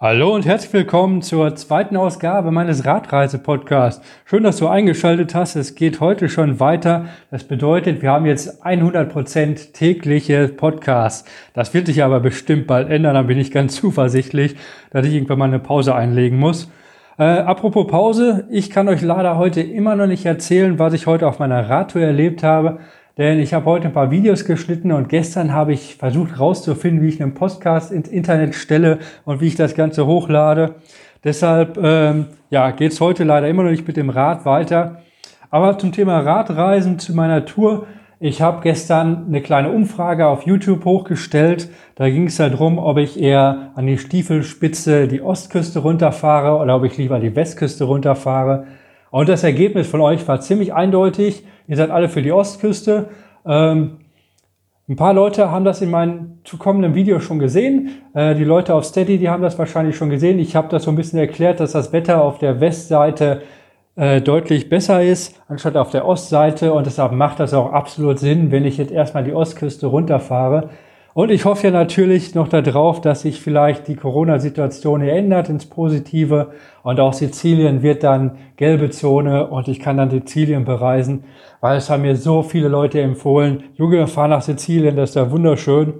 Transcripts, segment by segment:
Hallo und herzlich willkommen zur zweiten Ausgabe meines Radreise-Podcasts. Schön, dass du eingeschaltet hast. Es geht heute schon weiter. Das bedeutet, wir haben jetzt 100% tägliche Podcasts. Das wird sich aber bestimmt bald ändern. Da bin ich ganz zuversichtlich, dass ich irgendwann mal eine Pause einlegen muss. Äh, apropos Pause, ich kann euch leider heute immer noch nicht erzählen, was ich heute auf meiner Radtour erlebt habe. Denn ich habe heute ein paar Videos geschnitten und gestern habe ich versucht herauszufinden, wie ich einen Podcast ins Internet stelle und wie ich das Ganze hochlade. Deshalb ähm, ja, geht es heute leider immer noch nicht mit dem Rad weiter. Aber zum Thema Radreisen zu meiner Tour. Ich habe gestern eine kleine Umfrage auf YouTube hochgestellt. Da ging es darum, ob ich eher an die Stiefelspitze die Ostküste runterfahre oder ob ich lieber die Westküste runterfahre. Und das Ergebnis von euch war ziemlich eindeutig. Ihr seid alle für die Ostküste. Ähm, ein paar Leute haben das in meinem zukommenden Video schon gesehen. Äh, die Leute auf Steady, die haben das wahrscheinlich schon gesehen. Ich habe das so ein bisschen erklärt, dass das Wetter auf der Westseite äh, deutlich besser ist, anstatt auf der Ostseite. Und deshalb macht das auch absolut Sinn, wenn ich jetzt erstmal die Ostküste runterfahre. Und ich hoffe ja natürlich noch darauf, dass sich vielleicht die Corona-Situation ändert ins Positive und auch Sizilien wird dann gelbe Zone und ich kann dann Sizilien bereisen, weil es haben mir so viele Leute empfohlen, Junge, fahr nach Sizilien, das ist ja wunderschön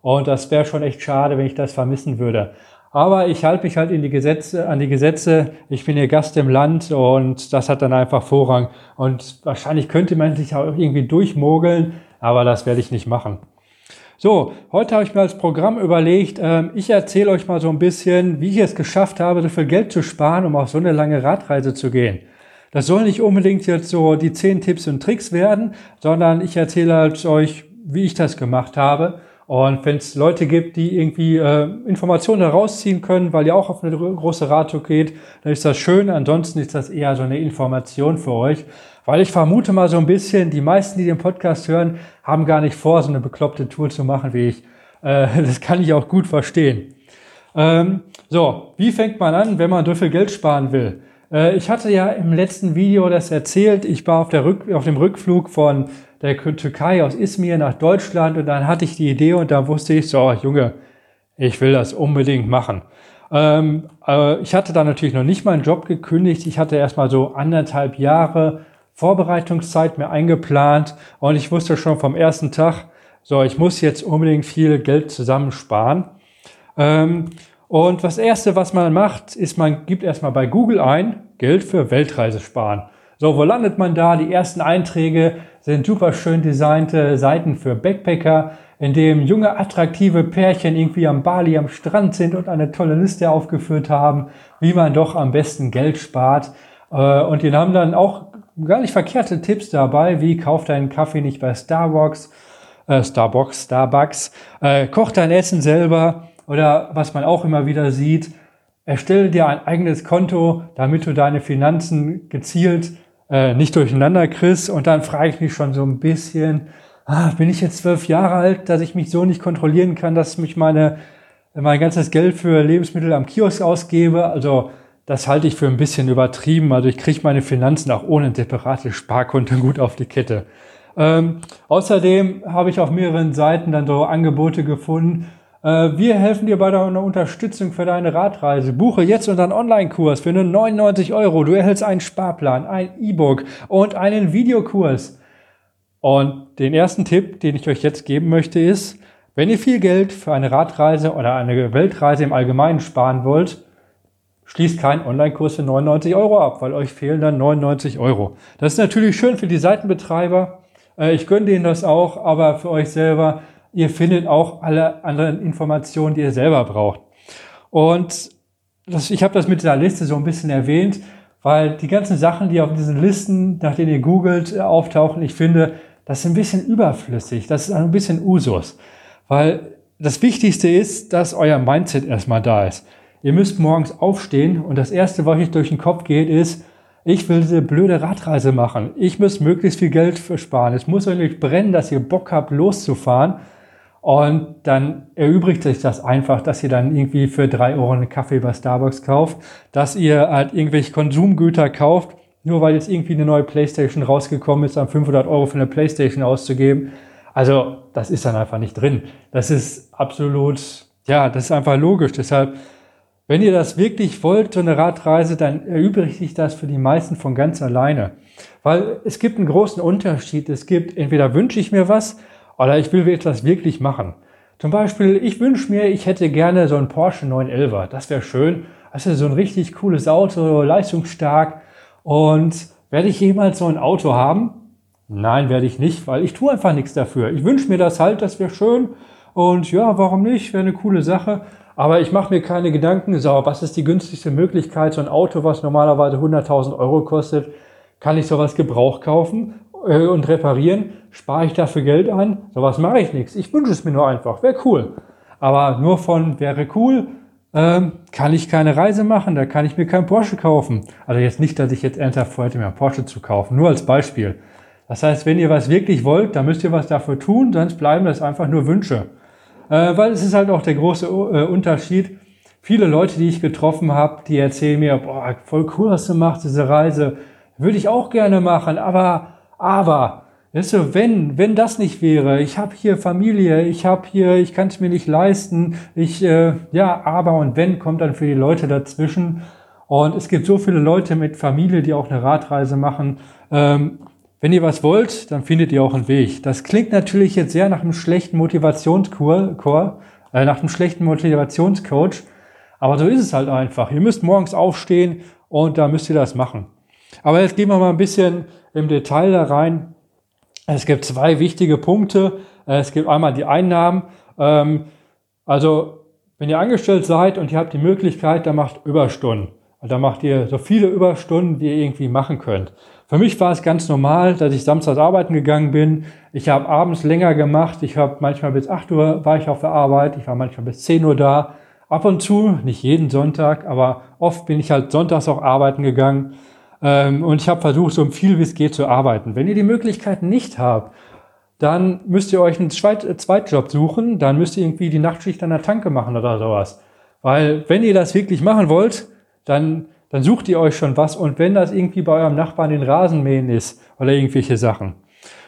und das wäre schon echt schade, wenn ich das vermissen würde. Aber ich halte mich halt in die Gesetze, an die Gesetze. Ich bin hier Gast im Land und das hat dann einfach Vorrang. Und wahrscheinlich könnte man sich auch irgendwie durchmogeln, aber das werde ich nicht machen. So, heute habe ich mir als Programm überlegt, äh, ich erzähle euch mal so ein bisschen, wie ich es geschafft habe, so viel Geld zu sparen, um auf so eine lange Radreise zu gehen. Das soll nicht unbedingt jetzt so die zehn Tipps und Tricks werden, sondern ich erzähle halt euch, wie ich das gemacht habe. Und wenn es Leute gibt, die irgendwie äh, Informationen herausziehen können, weil ihr auch auf eine große Radtour geht, dann ist das schön. Ansonsten ist das eher so eine Information für euch. Weil ich vermute mal so ein bisschen, die meisten, die den Podcast hören, haben gar nicht vor, so eine bekloppte Tour zu machen wie ich. Äh, das kann ich auch gut verstehen. Ähm, so, wie fängt man an, wenn man viel Geld sparen will? Äh, ich hatte ja im letzten Video das erzählt. Ich war auf, der Rück auf dem Rückflug von der Türkei aus Izmir nach Deutschland und dann hatte ich die Idee und da wusste ich, so, Junge, ich will das unbedingt machen. Ähm, äh, ich hatte da natürlich noch nicht meinen Job gekündigt. Ich hatte erstmal so anderthalb Jahre Vorbereitungszeit mir eingeplant und ich wusste schon vom ersten Tag, so, ich muss jetzt unbedingt viel Geld zusammensparen. Ähm, und das erste, was man macht, ist, man gibt erstmal bei Google ein, Geld für Weltreise sparen. So, wo landet man da? Die ersten Einträge sind super schön designte Seiten für Backpacker, in dem junge, attraktive Pärchen irgendwie am Bali am Strand sind und eine tolle Liste aufgeführt haben, wie man doch am besten Geld spart. Äh, und die haben dann auch gar nicht verkehrte Tipps dabei, wie kauf deinen Kaffee nicht bei Starbucks, äh, Starbucks, Starbucks, äh, koch dein Essen selber oder was man auch immer wieder sieht, erstelle dir ein eigenes Konto, damit du deine Finanzen gezielt äh, nicht durcheinander kriegst. Und dann frage ich mich schon so ein bisschen, ah, bin ich jetzt zwölf Jahre alt, dass ich mich so nicht kontrollieren kann, dass mich meine mein ganzes Geld für Lebensmittel am Kiosk ausgebe. Also das halte ich für ein bisschen übertrieben. Also ich kriege meine Finanzen auch ohne separate Sparkonto gut auf die Kette. Ähm, außerdem habe ich auf mehreren Seiten dann so Angebote gefunden. Äh, wir helfen dir bei deiner Unterstützung für deine Radreise. Buche jetzt unseren Online-Kurs für nur 99 Euro. Du erhältst einen Sparplan, ein E-Book und einen Videokurs. Und den ersten Tipp, den ich euch jetzt geben möchte, ist, wenn ihr viel Geld für eine Radreise oder eine Weltreise im Allgemeinen sparen wollt, Schließt keinen Online-Kurs für 99 Euro ab, weil euch fehlen dann 99 Euro. Das ist natürlich schön für die Seitenbetreiber. Äh, ich gönne denen das auch, aber für euch selber, ihr findet auch alle anderen Informationen, die ihr selber braucht. Und das, ich habe das mit dieser Liste so ein bisschen erwähnt, weil die ganzen Sachen, die auf diesen Listen, nach denen ihr googelt, äh, auftauchen, ich finde, das ist ein bisschen überflüssig. Das ist ein bisschen Usus. Weil das Wichtigste ist, dass euer Mindset erstmal da ist. Ihr müsst morgens aufstehen und das Erste, was euch durch den Kopf geht, ist, ich will diese blöde Radreise machen. Ich muss möglichst viel Geld versparen. Es muss euch brennen, dass ihr Bock habt, loszufahren. Und dann erübrigt sich das einfach, dass ihr dann irgendwie für drei Euro einen Kaffee bei Starbucks kauft, dass ihr halt irgendwelche Konsumgüter kauft, nur weil jetzt irgendwie eine neue Playstation rausgekommen ist, dann 500 Euro für eine Playstation auszugeben. Also das ist dann einfach nicht drin. Das ist absolut, ja, das ist einfach logisch. Deshalb wenn ihr das wirklich wollt, so eine Radreise, dann erübrigt sich das für die meisten von ganz alleine. Weil es gibt einen großen Unterschied. Es gibt, entweder wünsche ich mir was oder ich will etwas wirklich machen. Zum Beispiel, ich wünsche mir, ich hätte gerne so einen Porsche 911. Das wäre schön. Ist so ein richtig cooles Auto, leistungsstark. Und werde ich jemals so ein Auto haben? Nein, werde ich nicht, weil ich tue einfach nichts dafür. Ich wünsche mir das halt, das wäre schön. Und ja, warum nicht? Wäre eine coole Sache. Aber ich mache mir keine Gedanken, so, was ist die günstigste Möglichkeit, so ein Auto, was normalerweise 100.000 Euro kostet, kann ich sowas Gebrauch kaufen äh, und reparieren? Spare ich dafür Geld an? Sowas mache ich nichts. Ich wünsche es mir nur einfach. Wäre cool. Aber nur von wäre cool, ähm, kann ich keine Reise machen, da kann ich mir kein Porsche kaufen. Also jetzt nicht, dass ich jetzt ernsthaft vorhatte, mir ein Porsche zu kaufen, nur als Beispiel. Das heißt, wenn ihr was wirklich wollt, dann müsst ihr was dafür tun, sonst bleiben das einfach nur Wünsche. Äh, weil es ist halt auch der große äh, Unterschied. Viele Leute, die ich getroffen habe, die erzählen mir, boah, voll cool, was du machst, diese Reise. Würde ich auch gerne machen, aber, aber, weißt du, wenn, wenn das nicht wäre, ich habe hier Familie, ich habe hier, ich kann es mir nicht leisten, ich, äh, ja, aber und wenn kommt dann für die Leute dazwischen. Und es gibt so viele Leute mit Familie, die auch eine Radreise machen. Ähm, wenn ihr was wollt, dann findet ihr auch einen Weg. Das klingt natürlich jetzt sehr nach einem schlechten Motivationschor, äh, nach einem schlechten Motivationscoach, aber so ist es halt einfach. Ihr müsst morgens aufstehen und da müsst ihr das machen. Aber jetzt gehen wir mal ein bisschen im Detail da rein. Es gibt zwei wichtige Punkte. Es gibt einmal die Einnahmen. Ähm, also, wenn ihr angestellt seid und ihr habt die Möglichkeit, dann macht Überstunden. Da macht ihr so viele Überstunden, wie ihr irgendwie machen könnt. Für mich war es ganz normal, dass ich samstags arbeiten gegangen bin. Ich habe abends länger gemacht. Ich habe manchmal bis 8 Uhr war ich auf der Arbeit. Ich war manchmal bis 10 Uhr da. Ab und zu, nicht jeden Sonntag, aber oft bin ich halt sonntags auch arbeiten gegangen. Ähm, und ich habe versucht, so viel wie es geht zu arbeiten. Wenn ihr die Möglichkeit nicht habt, dann müsst ihr euch einen Zweitjob suchen. Dann müsst ihr irgendwie die Nachtschicht an der Tanke machen oder sowas. Weil wenn ihr das wirklich machen wollt, dann dann sucht ihr euch schon was und wenn das irgendwie bei eurem Nachbarn den Rasenmähen ist oder irgendwelche Sachen.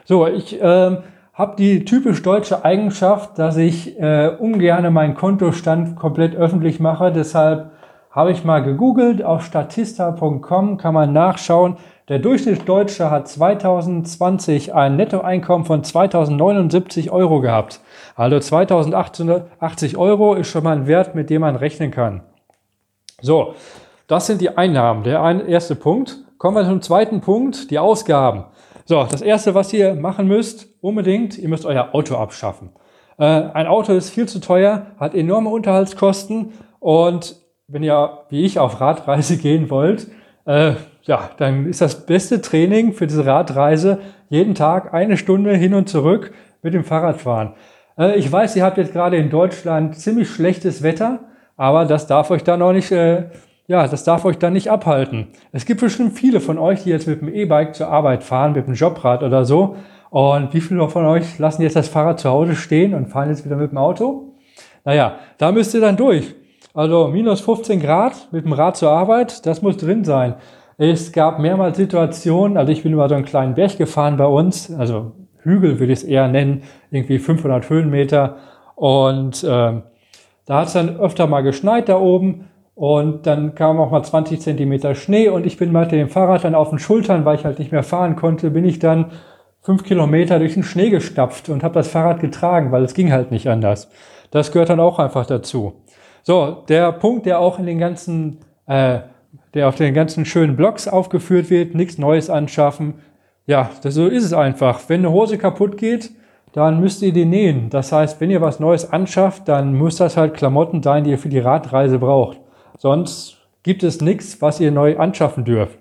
So, ich äh, habe die typisch deutsche Eigenschaft, dass ich äh, ungerne meinen Kontostand komplett öffentlich mache. Deshalb habe ich mal gegoogelt, auf statista.com kann man nachschauen. Der Durchschnittsdeutsche hat 2020 ein Nettoeinkommen von 2079 Euro gehabt. Also 2880 Euro ist schon mal ein Wert, mit dem man rechnen kann. So, das sind die Einnahmen, der erste Punkt. Kommen wir zum zweiten Punkt, die Ausgaben. So, das erste, was ihr machen müsst, unbedingt, ihr müsst euer Auto abschaffen. Äh, ein Auto ist viel zu teuer, hat enorme Unterhaltskosten und wenn ihr, wie ich, auf Radreise gehen wollt, äh, ja, dann ist das beste Training für diese Radreise jeden Tag eine Stunde hin und zurück mit dem Fahrradfahren. Äh, ich weiß, ihr habt jetzt gerade in Deutschland ziemlich schlechtes Wetter, aber das darf euch dann auch nicht äh, ja, das darf euch dann nicht abhalten. Es gibt bestimmt viele von euch, die jetzt mit dem E-Bike zur Arbeit fahren, mit dem Jobrad oder so. Und wie viele von euch lassen jetzt das Fahrrad zu Hause stehen und fahren jetzt wieder mit dem Auto? Naja, da müsst ihr dann durch. Also minus 15 Grad mit dem Rad zur Arbeit, das muss drin sein. Es gab mehrmals Situationen, also ich bin über so einen kleinen Berg gefahren bei uns, also Hügel würde ich es eher nennen, irgendwie 500 Höhenmeter. Und äh, da hat es dann öfter mal geschneit da oben. Und dann kam auch mal 20 Zentimeter Schnee und ich bin mal mit dem Fahrrad dann auf den Schultern, weil ich halt nicht mehr fahren konnte, bin ich dann fünf Kilometer durch den Schnee gestapft und habe das Fahrrad getragen, weil es ging halt nicht anders. Das gehört dann auch einfach dazu. So, der Punkt, der auch in den ganzen, äh, der auf den ganzen schönen Blogs aufgeführt wird, nichts Neues anschaffen. Ja, das, so ist es einfach. Wenn eine Hose kaputt geht, dann müsst ihr die nähen. Das heißt, wenn ihr was Neues anschafft, dann muss das halt Klamotten sein, die ihr für die Radreise braucht. Sonst gibt es nichts, was ihr neu anschaffen dürft.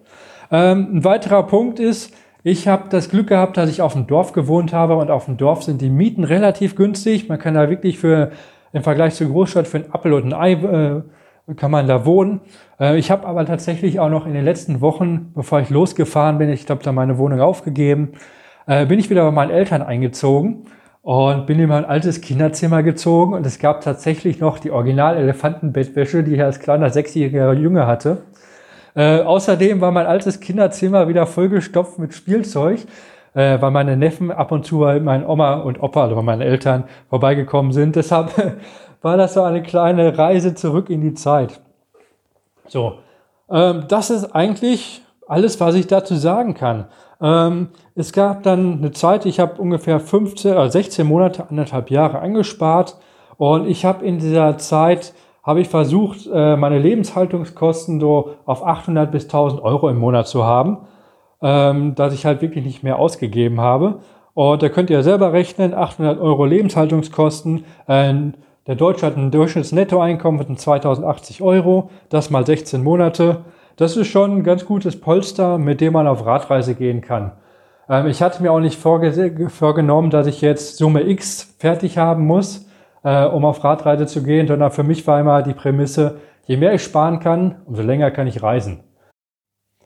Ähm, ein weiterer Punkt ist, ich habe das Glück gehabt, dass ich auf dem Dorf gewohnt habe und auf dem Dorf sind die Mieten relativ günstig. Man kann da wirklich für im Vergleich zur Großstadt für ein Apfel und ein Ei äh, kann man da wohnen. Äh, ich habe aber tatsächlich auch noch in den letzten Wochen, bevor ich losgefahren bin, ich glaube, da meine Wohnung aufgegeben, äh, bin ich wieder bei meinen Eltern eingezogen und bin in mein altes Kinderzimmer gezogen und es gab tatsächlich noch die Original-Elefantenbettwäsche, die ich als kleiner sechsjähriger Junge hatte. Äh, außerdem war mein altes Kinderzimmer wieder vollgestopft mit Spielzeug, äh, weil meine Neffen ab und zu bei meinen Oma und Opa, also bei meinen Eltern, vorbeigekommen sind. Deshalb war das so eine kleine Reise zurück in die Zeit. So, ähm, das ist eigentlich alles, was ich dazu sagen kann. Ähm, es gab dann eine Zeit, ich habe ungefähr 15, äh, 16 Monate, anderthalb Jahre angespart und ich habe in dieser Zeit habe ich versucht, äh, meine Lebenshaltungskosten so auf 800 bis 1000 Euro im Monat zu haben, ähm, dass ich halt wirklich nicht mehr ausgegeben habe. Und da könnt ihr selber rechnen, 800 Euro Lebenshaltungskosten. Äh, der Deutsche hat ein Durchschnittsnettoeinkommen von 2080 Euro, das mal 16 Monate. Das ist schon ein ganz gutes Polster, mit dem man auf Radreise gehen kann. Ähm, ich hatte mir auch nicht vorgenommen, dass ich jetzt Summe X fertig haben muss äh, um auf Radreise zu gehen, sondern für mich war immer die Prämisse, je mehr ich sparen kann, umso länger kann ich reisen.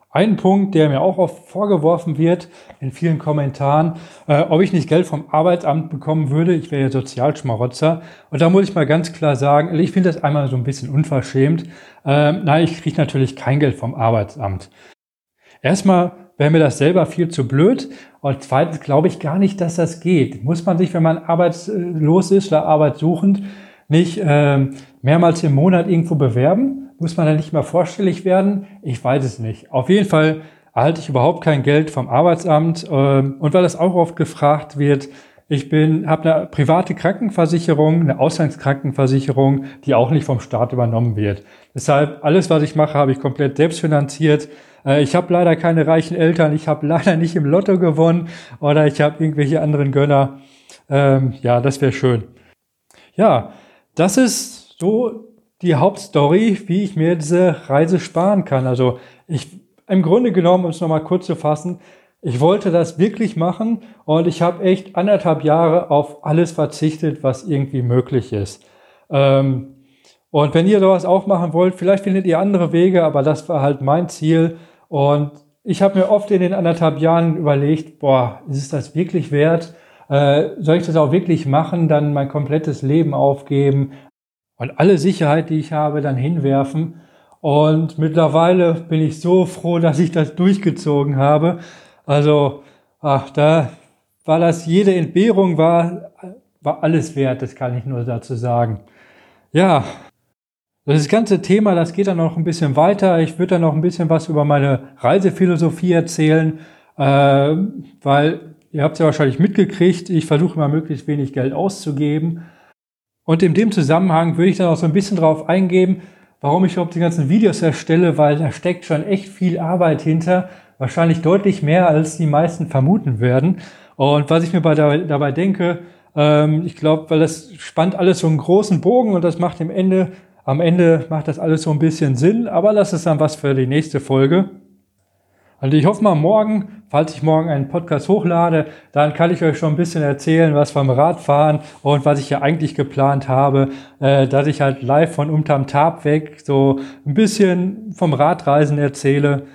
Ein Punkt, der mir auch oft vorgeworfen wird in vielen Kommentaren, äh, ob ich nicht Geld vom Arbeitsamt bekommen würde. Ich wäre ja Sozialschmarotzer. Und da muss ich mal ganz klar sagen, ich finde das einmal so ein bisschen unverschämt. Ähm, nein, ich kriege natürlich kein Geld vom Arbeitsamt. Erstmal wäre mir das selber viel zu blöd. Und zweitens glaube ich gar nicht, dass das geht. Muss man sich, wenn man arbeitslos ist oder arbeitssuchend, nicht äh, mehrmals im Monat irgendwo bewerben? Muss man da nicht mal vorstellig werden? Ich weiß es nicht. Auf jeden Fall erhalte ich überhaupt kein Geld vom Arbeitsamt. Äh, und weil das auch oft gefragt wird, ich bin, habe eine private Krankenversicherung, eine Auslandskrankenversicherung, die auch nicht vom Staat übernommen wird. Deshalb alles, was ich mache, habe ich komplett selbst finanziert. Äh, ich habe leider keine reichen Eltern, ich habe leider nicht im Lotto gewonnen oder ich habe irgendwelche anderen Gönner. Ähm, ja, das wäre schön. Ja, das ist so die Hauptstory, wie ich mir diese Reise sparen kann. Also ich, im Grunde genommen, um es nochmal kurz zu fassen, ich wollte das wirklich machen und ich habe echt anderthalb Jahre auf alles verzichtet, was irgendwie möglich ist. Ähm, und wenn ihr sowas auch machen wollt, vielleicht findet ihr andere Wege, aber das war halt mein Ziel. Und ich habe mir oft in den anderthalb Jahren überlegt, boah, ist es das wirklich wert? Äh, soll ich das auch wirklich machen, dann mein komplettes Leben aufgeben und alle Sicherheit, die ich habe, dann hinwerfen? Und mittlerweile bin ich so froh, dass ich das durchgezogen habe. Also, ach, da war das, jede Entbehrung war, war alles wert, das kann ich nur dazu sagen. Ja, das ganze Thema, das geht dann noch ein bisschen weiter. Ich würde dann noch ein bisschen was über meine Reisephilosophie erzählen, äh, weil ihr habt es ja wahrscheinlich mitgekriegt, ich versuche immer möglichst wenig Geld auszugeben. Und in dem Zusammenhang würde ich dann auch so ein bisschen drauf eingehen, warum ich überhaupt die ganzen Videos erstelle, weil da steckt schon echt viel Arbeit hinter, wahrscheinlich deutlich mehr, als die meisten vermuten werden. Und was ich mir dabei denke, ähm, ich glaube, weil das spannt alles so einen großen Bogen und das macht im Ende am Ende macht das alles so ein bisschen Sinn, aber das ist dann was für die nächste Folge. Also ich hoffe mal morgen, falls ich morgen einen Podcast hochlade, dann kann ich euch schon ein bisschen erzählen, was vom Radfahren und was ich ja eigentlich geplant habe, äh, dass ich halt live von unterm Tab weg so ein bisschen vom Radreisen erzähle.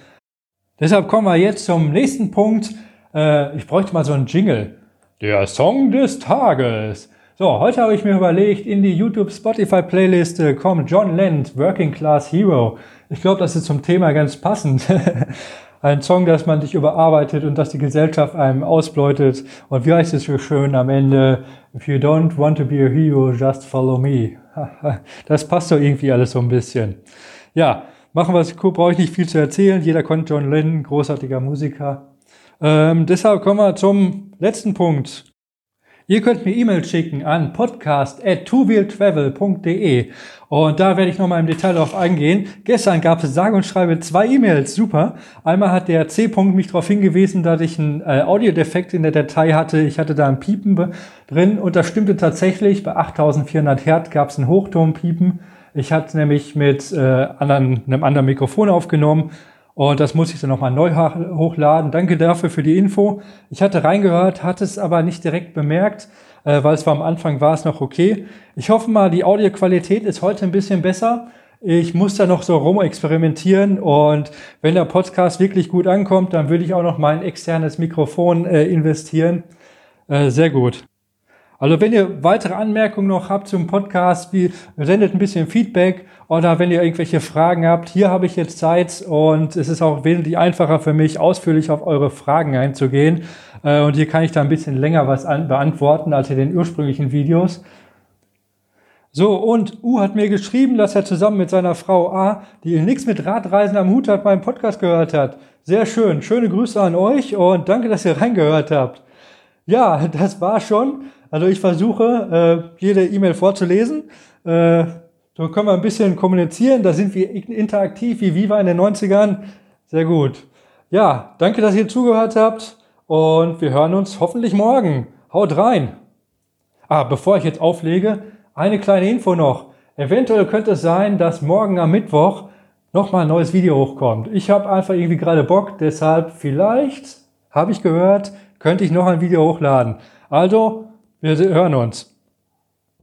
Deshalb kommen wir jetzt zum nächsten Punkt. Äh, ich bräuchte mal so einen Jingle. Der Song des Tages. So, heute habe ich mir überlegt, in die YouTube Spotify Playliste kommt John Lent, Working Class Hero. Ich glaube, das ist zum Thema ganz passend. Ein Song, dass man dich überarbeitet und dass die Gesellschaft einem ausbeutet. Und wie heißt es so schön am Ende? If you don't want to be a hero, just follow me. Das passt doch irgendwie alles so ein bisschen. Ja, machen wir es cool, brauche ich nicht viel zu erzählen. Jeder kennt John Lennon, großartiger Musiker. Ähm, deshalb kommen wir zum letzten Punkt. Ihr könnt mir E-Mail schicken an podcast.tuwheeltravel.de und da werde ich nochmal im Detail darauf eingehen. Gestern gab es sage und schreibe zwei E-Mails, super. Einmal hat der C. -Punkt mich darauf hingewiesen, dass ich einen äh, Audiodefekt in der Datei hatte. Ich hatte da ein Piepen drin und das stimmte tatsächlich. Bei 8400 Hertz gab es ein Hochtonpiepen. Ich hatte nämlich mit äh, anderen, einem anderen Mikrofon aufgenommen und das muss ich dann nochmal neu hochladen. Danke dafür für die Info. Ich hatte reingehört, hatte es aber nicht direkt bemerkt, äh, weil es war am Anfang war es noch okay. Ich hoffe mal, die Audioqualität ist heute ein bisschen besser. Ich muss da noch so rum experimentieren und wenn der Podcast wirklich gut ankommt, dann würde ich auch noch mal ein externes Mikrofon äh, investieren. Äh, sehr gut. Also wenn ihr weitere Anmerkungen noch habt zum Podcast, wie sendet ein bisschen Feedback oder wenn ihr irgendwelche Fragen habt, hier habe ich jetzt Zeit und es ist auch wesentlich einfacher für mich, ausführlich auf eure Fragen einzugehen. Äh, und hier kann ich da ein bisschen länger was beantworten als in den ursprünglichen Videos. So, und U hat mir geschrieben, dass er zusammen mit seiner Frau A, die nichts mit Radreisen am Hut hat, meinen Podcast gehört hat. Sehr schön. Schöne Grüße an euch und danke, dass ihr reingehört habt. Ja, das war schon. Also ich versuche, äh, jede E-Mail vorzulesen. Äh, so können wir ein bisschen kommunizieren. Da sind wir interaktiv wie Viva in den 90ern. Sehr gut. Ja, danke, dass ihr zugehört habt und wir hören uns hoffentlich morgen. Haut rein. Ah, bevor ich jetzt auflege, eine kleine Info noch. Eventuell könnte es sein, dass morgen am Mittwoch nochmal ein neues Video hochkommt. Ich habe einfach irgendwie gerade Bock, deshalb vielleicht, habe ich gehört, könnte ich noch ein Video hochladen. Also, wir hören uns.